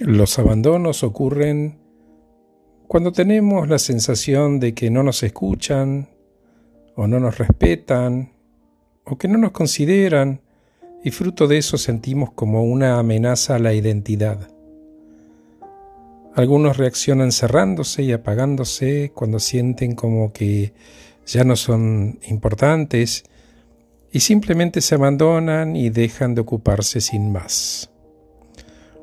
Los abandonos ocurren cuando tenemos la sensación de que no nos escuchan o no nos respetan o que no nos consideran y fruto de eso sentimos como una amenaza a la identidad. Algunos reaccionan cerrándose y apagándose cuando sienten como que ya no son importantes y simplemente se abandonan y dejan de ocuparse sin más.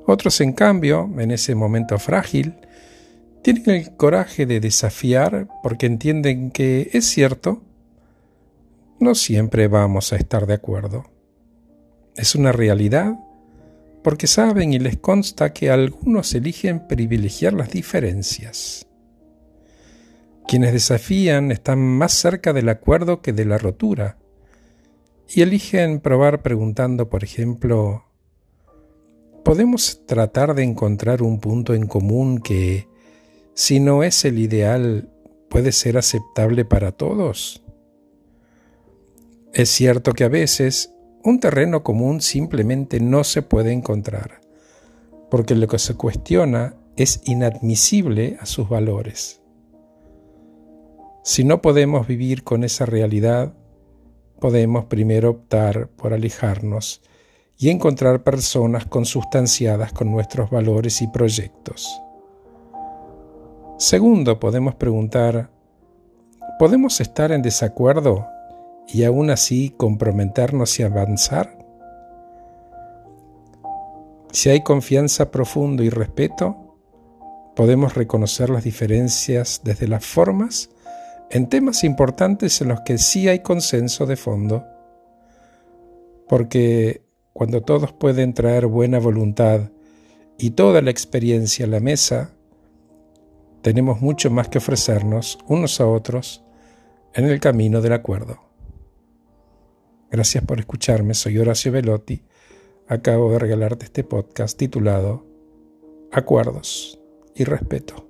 Otros, en cambio, en ese momento frágil, tienen el coraje de desafiar porque entienden que es cierto, no siempre vamos a estar de acuerdo. Es una realidad porque saben y les consta que algunos eligen privilegiar las diferencias. Quienes desafían están más cerca del acuerdo que de la rotura y eligen probar preguntando, por ejemplo, ¿podemos tratar de encontrar un punto en común que, si no es el ideal, puede ser aceptable para todos? Es cierto que a veces un terreno común simplemente no se puede encontrar, porque lo que se cuestiona es inadmisible a sus valores. Si no podemos vivir con esa realidad, podemos primero optar por alejarnos y encontrar personas consustanciadas con nuestros valores y proyectos. Segundo, podemos preguntar, ¿podemos estar en desacuerdo y aún así comprometernos y avanzar? Si hay confianza profunda y respeto, podemos reconocer las diferencias desde las formas en temas importantes en los que sí hay consenso de fondo, porque cuando todos pueden traer buena voluntad y toda la experiencia a la mesa, tenemos mucho más que ofrecernos unos a otros en el camino del acuerdo. Gracias por escucharme, soy Horacio Velotti. Acabo de regalarte este podcast titulado Acuerdos y Respeto.